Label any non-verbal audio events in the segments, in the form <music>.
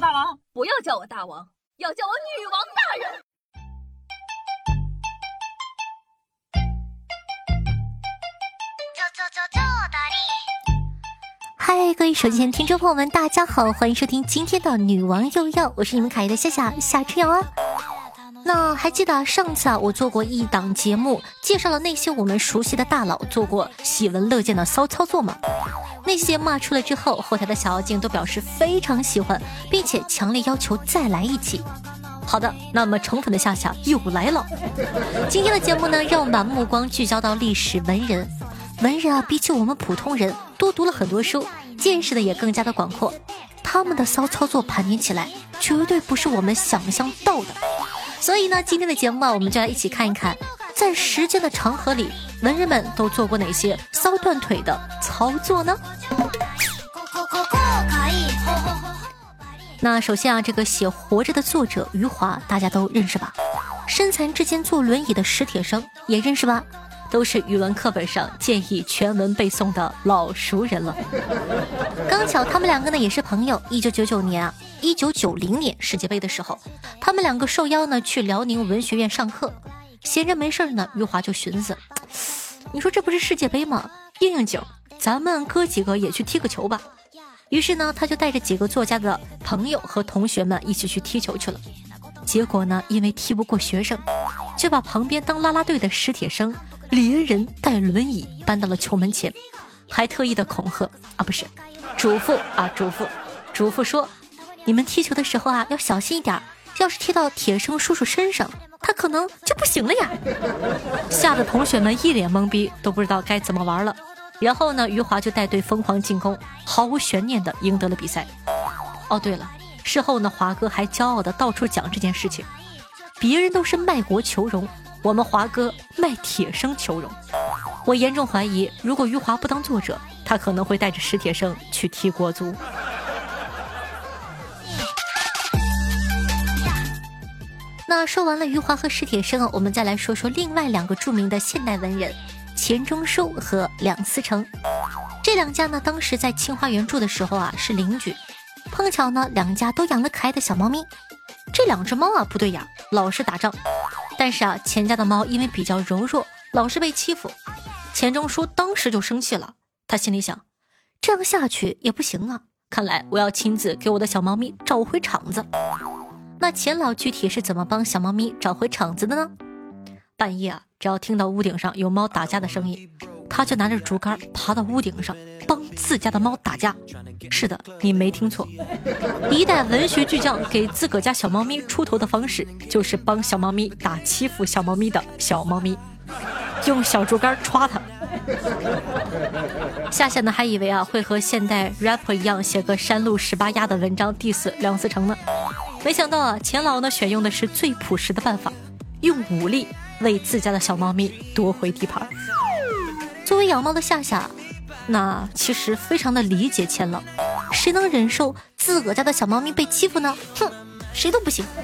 大王，不要叫我大王，要叫我女王大人。嗨，各位手机前听众朋友们，大家好，欢迎收听今天的女王又要，我是你们可爱的夏夏夏春瑶啊。那还记得上次啊，我做过一档节目，介绍了那些我们熟悉的大佬做过喜闻乐见的骚操作吗？那些骂出来之后，后台的小妖精都表示非常喜欢，并且强烈要求再来一期。好的，那么宠粉的夏夏又来了。今天的节目呢，让我们把目光聚焦到历史文人。文人啊，比起我们普通人多读了很多书，见识的也更加的广阔。他们的骚操作盘点起来，绝对不是我们想象到的。所以呢，今天的节目啊，我们就来一起看一看，在时间的长河里，文人们都做过哪些骚断腿的操作呢？<laughs> 那首先啊，这个写《活着》的作者余华，大家都认识吧？身残志坚坐轮椅的史铁生也认识吧？都是语文课本上建议全文背诵的老熟人了。<laughs> 刚巧他们两个呢也是朋友。一九九九年啊，一九九零年世界杯的时候，他们两个受邀呢去辽宁文学院上课。闲着没事呢，余华就寻思：你说这不是世界杯吗？应应景，咱们哥几个也去踢个球吧。于是呢，他就带着几个作家的朋友和同学们一起去踢球去了。结果呢，因为踢不过学生，就把旁边当啦啦队的史铁生。连人带轮椅搬到了球门前，还特意的恐吓啊，不是，嘱咐啊，嘱咐，嘱咐说，你们踢球的时候啊要小心一点，要是踢到铁生叔叔身上，他可能就不行了呀。吓得同学们一脸懵逼，都不知道该怎么玩了。然后呢，余华就带队疯狂进攻，毫无悬念的赢得了比赛。哦，对了，事后呢，华哥还骄傲的到处讲这件事情，别人都是卖国求荣。我们华哥卖铁生求荣，我严重怀疑，如果余华不当作者，他可能会带着史铁生去踢国足。那说完了余华和史铁生，我们再来说说另外两个著名的现代文人钱钟书和梁思成。这两家呢，当时在清华园住的时候啊是邻居，碰巧呢两家都养了可爱的小猫咪。这两只猫啊不对眼，老是打仗。但是啊，钱家的猫因为比较柔弱，老是被欺负。钱钟书当时就生气了，他心里想，这样下去也不行啊，看来我要亲自给我的小猫咪找回场子。那钱老具体是怎么帮小猫咪找回场子的呢？半夜啊，只要听到屋顶上有猫打架的声音。他就拿着竹竿爬到屋顶上，帮自家的猫打架。是的，你没听错，一代文学巨匠给自个家小猫咪出头的方式，就是帮小猫咪打欺负小猫咪的小猫咪，用小竹竿戳它。夏夏呢还以为啊会和现代 rapper 一样写个山路十八压的文章 diss 梁思成呢，没想到啊钱老呢选用的是最朴实的办法，用武力为自家的小猫咪夺回地盘。作为养猫的夏夏，那其实非常的理解钱老。谁能忍受自个家的小猫咪被欺负呢？哼，谁都不行。<laughs>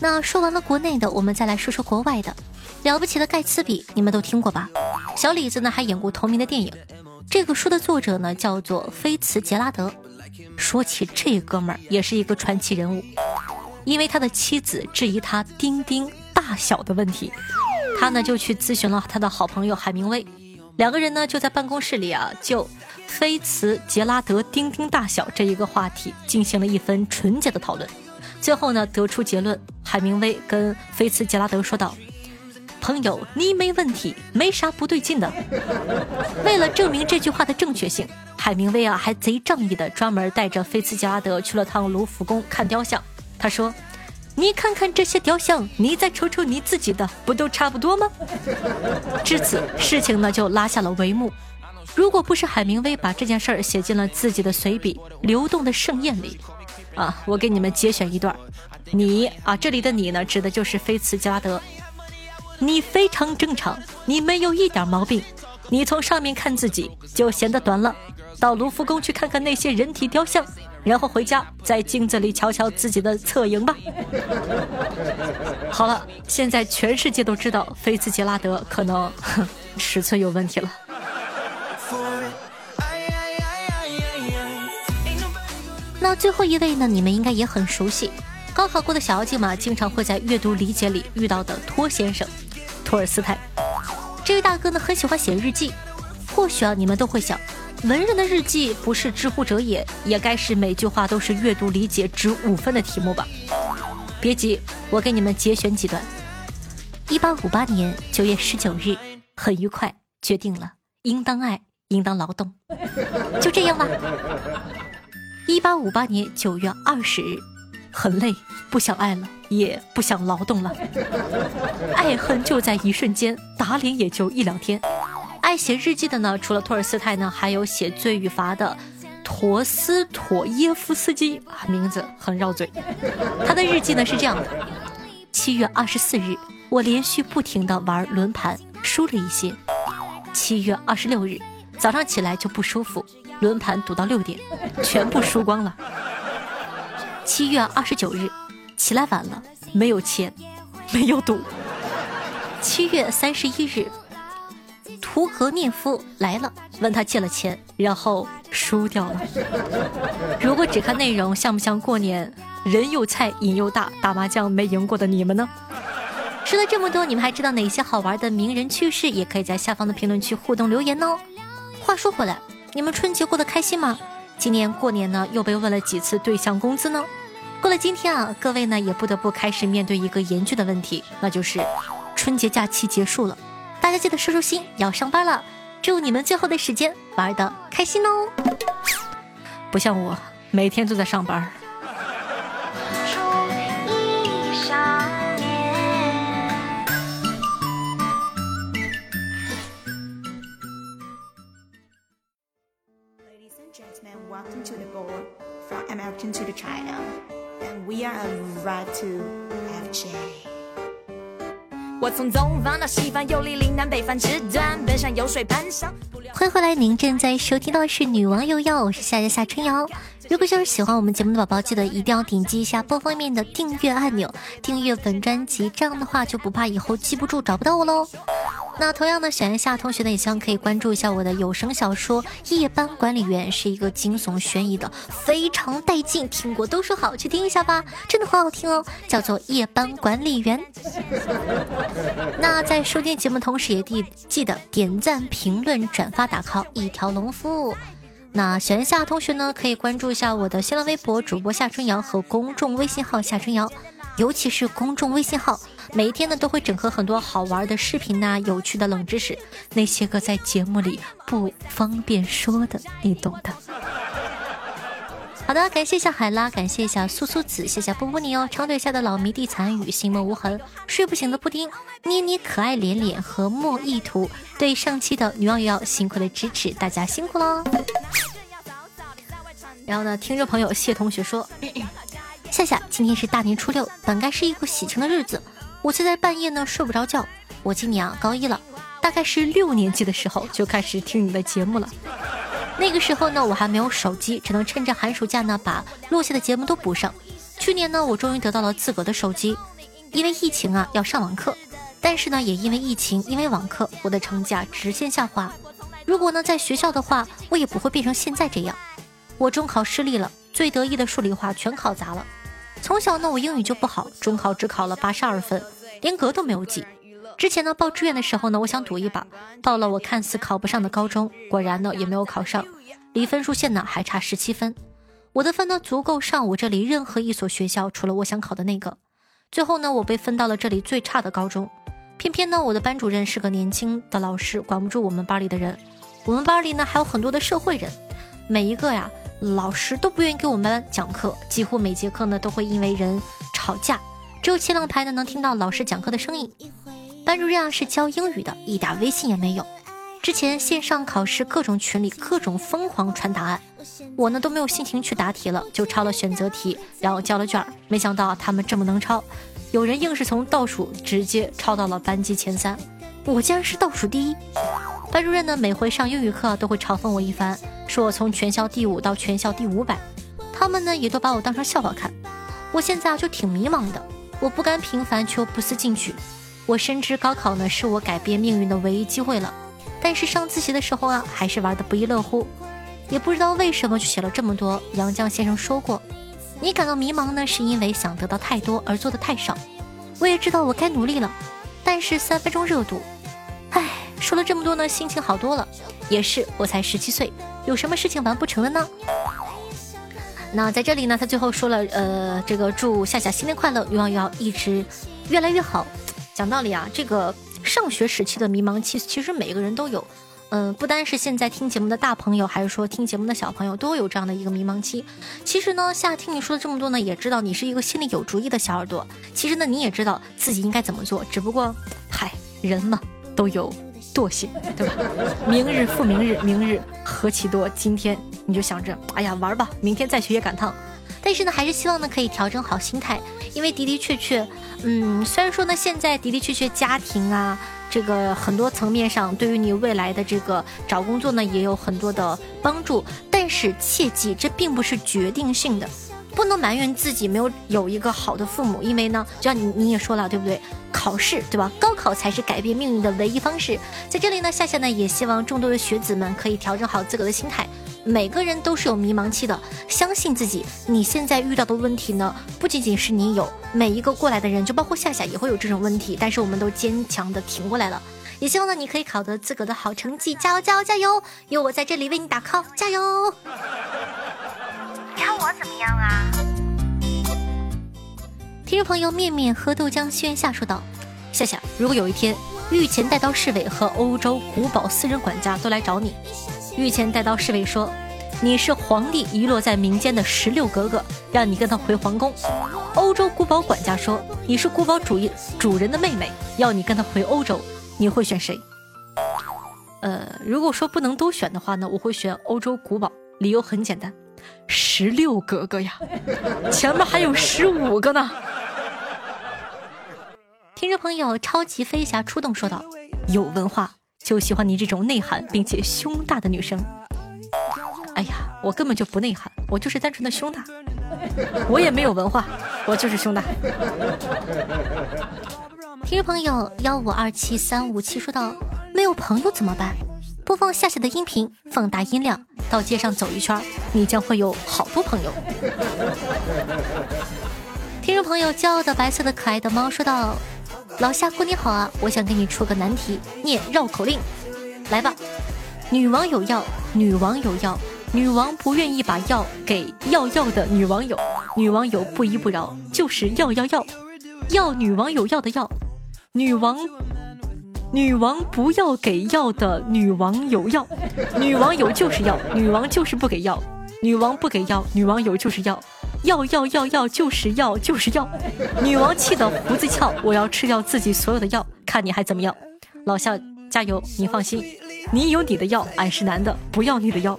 那说完了国内的，我们再来说说国外的。了不起的盖茨比，你们都听过吧？小李子呢还演过同名的电影。这个书的作者呢叫做菲茨杰拉德。说起这哥们儿，也是一个传奇人物。因为他的妻子质疑他丁丁大小的问题，他呢就去咨询了他的好朋友海明威，两个人呢就在办公室里啊就菲茨杰拉德丁丁大小这一个话题进行了一番纯洁的讨论，最后呢得出结论，海明威跟菲茨杰拉德说道：“朋友，你没问题，没啥不对劲的。”为了证明这句话的正确性，海明威啊还贼仗义的专门带着菲茨杰拉德去了趟卢浮宫看雕像。他说：“你看看这些雕像，你再瞅瞅你自己的，不都差不多吗？”至此，事情呢就拉下了帷幕。如果不是海明威把这件事儿写进了自己的随笔《流动的盛宴》里，啊，我给你们节选一段：你啊，这里的你呢，指的就是菲茨杰拉德。你非常正常你没有一点毛病。你从上面看自己就显得短了到卢浮宫去看看那些人体雕像然后回家在镜子里瞧瞧自己的侧影吧。<laughs> 好了现在全世界都知道菲茨杰拉德可能哼 <laughs> 尺寸有问题了。那最后一位呢你们应该也很熟悉高考过的小妖精嘛经常会在阅读理解里遇到的托先生。托尔斯泰。这位大哥呢，很喜欢写日记。或许啊，你们都会想，文人的日记不是知乎者也，也该是每句话都是阅读理解值五分的题目吧？别急，我给你们节选几段。一八五八年九月十九日，很愉快，决定了，应当爱，应当劳动，就这样吧。一八五八年九月二十日，很累，不想爱了，也不想劳动了，<laughs> 爱恨就在一瞬间，打脸也就一两天。爱写日记的呢，除了托尔斯泰呢，还有写《罪与罚》的陀思妥耶夫斯基啊，名字很绕嘴。他的日记呢是这样的：七月二十四日，我连续不停的玩轮盘，输了一些。七月二十六日，早上起来就不舒服，轮盘赌到六点，全部输光了。七月二十九日，起来晚了，没有钱，没有赌。七月三十一日。图格涅夫来了，问他借了钱，然后输掉了。如果只看内容，像不像过年人又菜瘾又大，打麻将没赢过的你们呢？说了这么多，你们还知道哪些好玩的名人趣事？也可以在下方的评论区互动留言哦。话说回来，你们春节过得开心吗？今年过年呢，又被问了几次对象工资呢？过了今天啊，各位呢也不得不开始面对一个严峻的问题，那就是春节假期结束了。大家记得收收心，要上班了。祝你们最后的时间玩的开心哦！不像我，每天都在上班。我从东方到西方，游历岭南北方之端，奔向有水攀上。欢迎回来，您正在收听到的是《女王又要》，我是夏夏夏春瑶。如果就是喜欢我们节目的宝宝，记得一定要点击一下播放面的订阅按钮，订阅本专辑，这样的话就不怕以后记不住找不到我喽。那同样呢，小一下同学呢也希望可以关注一下我的有声小说《夜班管理员》，是一个惊悚悬疑的，非常带劲，听过都说好，去听一下吧，真的很好听哦，叫做《夜班管理员》。<laughs> 那在收听节目同时，也记记得点赞、评论、转发、打 call，一条龙服务。那小一下同学呢，可以关注一下我的新浪微博主播夏春瑶和公众微信号夏春瑶。尤其是公众微信号，每一天呢都会整合很多好玩的视频呐，有趣的冷知识，那些个在节目里不方便说的，你懂的。好的，感谢一下海拉，感谢一下苏苏子，谢谢波波你哦，长腿下的老迷弟残雨，心梦无痕，睡不醒的布丁，捏捏可爱脸脸和莫意图，对上期的女网友辛苦的支持，大家辛苦喽。然后呢，听众朋友谢同学说。夏夏，今天是大年初六，本该是一个喜庆的日子，我现在半夜呢睡不着觉。我今年啊高一了，大概是六年级的时候就开始听你的节目了。那个时候呢我还没有手机，只能趁着寒暑假呢把落下的节目都补上。去年呢我终于得到了自个的手机，因为疫情啊要上网课，但是呢也因为疫情，因为网课，我的成绩啊直线下滑。如果呢在学校的话，我也不会变成现在这样。我中考失利了，最得意的数理化全考砸了。从小呢，我英语就不好，中考只考了八十二分，连格都没有及。之前呢，报志愿的时候呢，我想赌一把，报了我看似考不上的高中，果然呢也没有考上，离分数线呢还差十七分。我的分呢足够上我这里任何一所学校，除了我想考的那个。最后呢，我被分到了这里最差的高中，偏偏呢我的班主任是个年轻的老师，管不住我们班里的人。我们班里呢还有很多的社会人，每一个呀。老师都不愿意给我们班讲课，几乎每节课呢都会因为人吵架。只有前两排呢能听到老师讲课的声音。班主任啊是教英语的，一点微信也没有。之前线上考试各种群里各种疯狂传答案，我呢都没有心情去答题了，就抄了选择题，然后交了卷。没想到他们这么能抄，有人硬是从倒数直接抄到了班级前三，我竟然是倒数第一。班主任呢，每回上英语课都会嘲讽我一番，说我从全校第五到全校第五百，他们呢也都把我当成笑话看。我现在啊就挺迷茫的，我不甘平凡却又不思进取。我深知高考呢是我改变命运的唯一机会了，但是上自习的时候啊还是玩的不亦乐乎。也不知道为什么就写了这么多。杨绛先生说过，你感到迷茫呢，是因为想得到太多而做的太少。我也知道我该努力了，但是三分钟热度。唉，说了这么多呢，心情好多了。也是，我才十七岁，有什么事情完不成的呢？那在这里呢，他最后说了，呃，这个祝夏夏新年快乐，愿望要一直越来越好。讲道理啊，这个上学时期的迷茫期，其实每个人都有。嗯，不单是现在听节目的大朋友，还是说听节目的小朋友，都有这样的一个迷茫期。其实呢，夏听你说了这么多呢，也知道你是一个心里有主意的小耳朵。其实呢，你也知道自己应该怎么做，只不过，嗨，人嘛，都有惰性，对吧？明日复明日，明日何其多，今天。你就想着，哎呀，玩吧，明天再去也赶趟。但是呢，还是希望呢可以调整好心态，因为的的确确，嗯，虽然说呢现在的的确确家庭啊，这个很多层面上对于你未来的这个找工作呢也有很多的帮助，但是切记，这并不是决定性的。不能埋怨自己没有有一个好的父母，因为呢，就像你你也说了，对不对？考试对吧？高考才是改变命运的唯一方式。在这里呢，夏夏呢也希望众多的学子们可以调整好自个的心态。每个人都是有迷茫期的，相信自己。你现在遇到的问题呢，不仅仅是你有，每一个过来的人，就包括夏夏也会有这种问题，但是我们都坚强的挺过来了。也希望呢，你可以考得自个的好成绩，加油加油加油！有我在这里为你打 call，加油！你看我怎么样啊？听众朋友面面喝豆浆，轩夏说道：“夏夏，如果有一天御前带刀侍卫和欧洲古堡私人管家都来找你，御前带刀侍卫说你是皇帝遗落在民间的十六格格，让你跟他回皇宫；欧洲古堡管家说你是古堡主主人的妹妹，要你跟他回欧洲，你会选谁？呃，如果说不能都选的话呢，我会选欧洲古堡，理由很简单。”十六格格呀，前面还有十五个呢。听众朋友，超级飞侠出动说道：“有文化就喜欢你这种内涵并且胸大的女生。”哎呀，我根本就不内涵，我就是单纯的胸大。我也没有文化，我就是胸大。听众朋友幺五二七三五七说道：“没有朋友怎么办？”播放夏夏的音频，放大音量，到街上走一圈，你将会有好多朋友。听众朋友，骄傲的白色的可爱的猫说道：“老夏哥你好啊，我想给你出个难题，念绕口令，来吧。女王有药，女王有药，女王不愿意把药给要要的女网友，女网友不依不饶，就是要要要，要女王有药的药，女王。”女王不要给药的女王有药，女网友就是要，女王就是不给药，女王不给药，女网友就是要，要要要要就是要就是要，女王气得胡子翘，我要吃掉自己所有的药，看你还怎么样？老夏加油，你放心，你有你的药，俺是男的，不要你的药。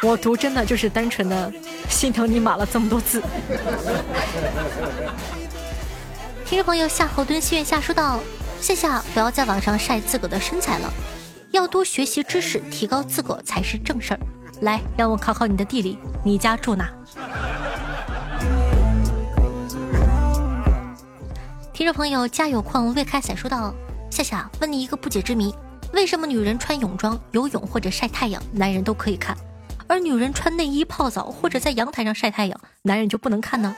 我读真的就是单纯的心疼你码了这么多字。听众朋友夏侯惇心愿下说道：“夏夏，不要在网上晒自个的身材了，要多学习知识，提高自个才是正事儿。来，让我考考你的地理，你家住哪？”听众朋友家有矿未开采说道：“夏夏，问你一个不解之谜，为什么女人穿泳装游泳或者晒太阳，男人都可以看，而女人穿内衣泡澡或者在阳台上晒太阳，男人就不能看呢？”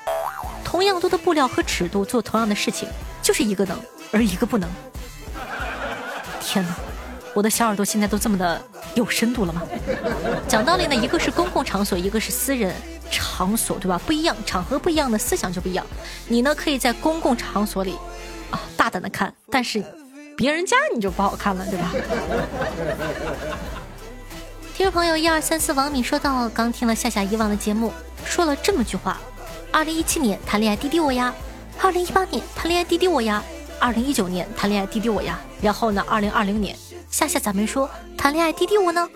同样多的布料和尺度做同样的事情，就是一个能，而一个不能。天哪，我的小耳朵现在都这么的有深度了吗？讲道理呢，一个是公共场所，一个是私人场所，对吧？不一样，场合不一样的思想就不一样。你呢，可以在公共场所里啊大胆的看，但是别人家你就不好看了，对吧？听众朋友一二三四王敏说到，刚听了夏夏以往的节目，说了这么句话。二零一七年谈恋爱滴滴我呀，二零一八年谈恋爱滴滴我呀，二零一九年谈恋爱滴滴我呀，然后呢，二零二零年夏夏咋没说谈恋爱滴滴我呢？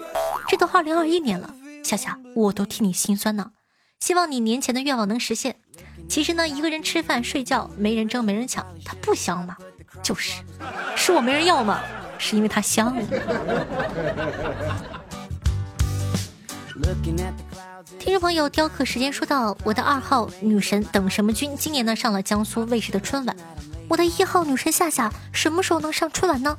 这都二零二一年了，夏夏我都替你心酸呢。希望你年前的愿望能实现。其实呢，一个人吃饭睡觉没人争没人抢，他不香吗？就是，是我没人要吗？是因为他香。听众朋友，雕刻时间说到我的二号女神等什么君，今年呢上了江苏卫视的春晚。我的一号女神夏夏什么时候能上春晚呢？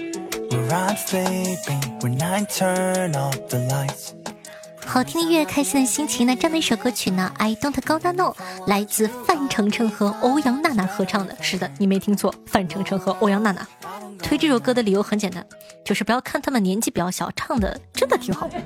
好听的音乐，开心的心情。那这样的一首歌曲呢？I don't gonna know，来自范丞丞和欧阳娜娜合唱的。是的，你没听错，范丞丞和欧阳娜娜。推这首歌的理由很简单，就是不要看他们年纪比较小，唱的真的挺好。<laughs>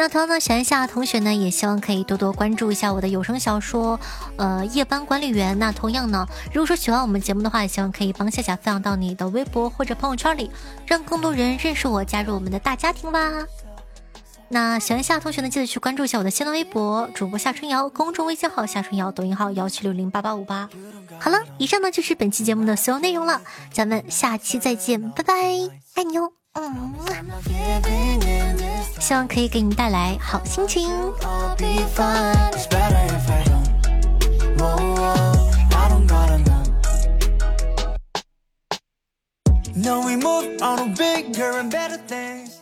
那同样呢，喜欢夏同学呢，也希望可以多多关注一下我的有声小说，呃，夜班管理员。那同样呢，如果说喜欢我们节目的话，也希望可以帮夏夏分享到你的微博或者朋友圈里，让更多人认识我，加入我们的大家庭吧。那喜欢夏同学呢，记得去关注一下我的新浪微博主播夏春瑶，公众微信号夏春瑶，抖音号幺七六零八八五八。好了，以上呢就是本期节目的所有内容了，咱们下期再见，拜拜，爱你哦，嗯，希望可以给你带来好心情。No, we move on to bigger and better things.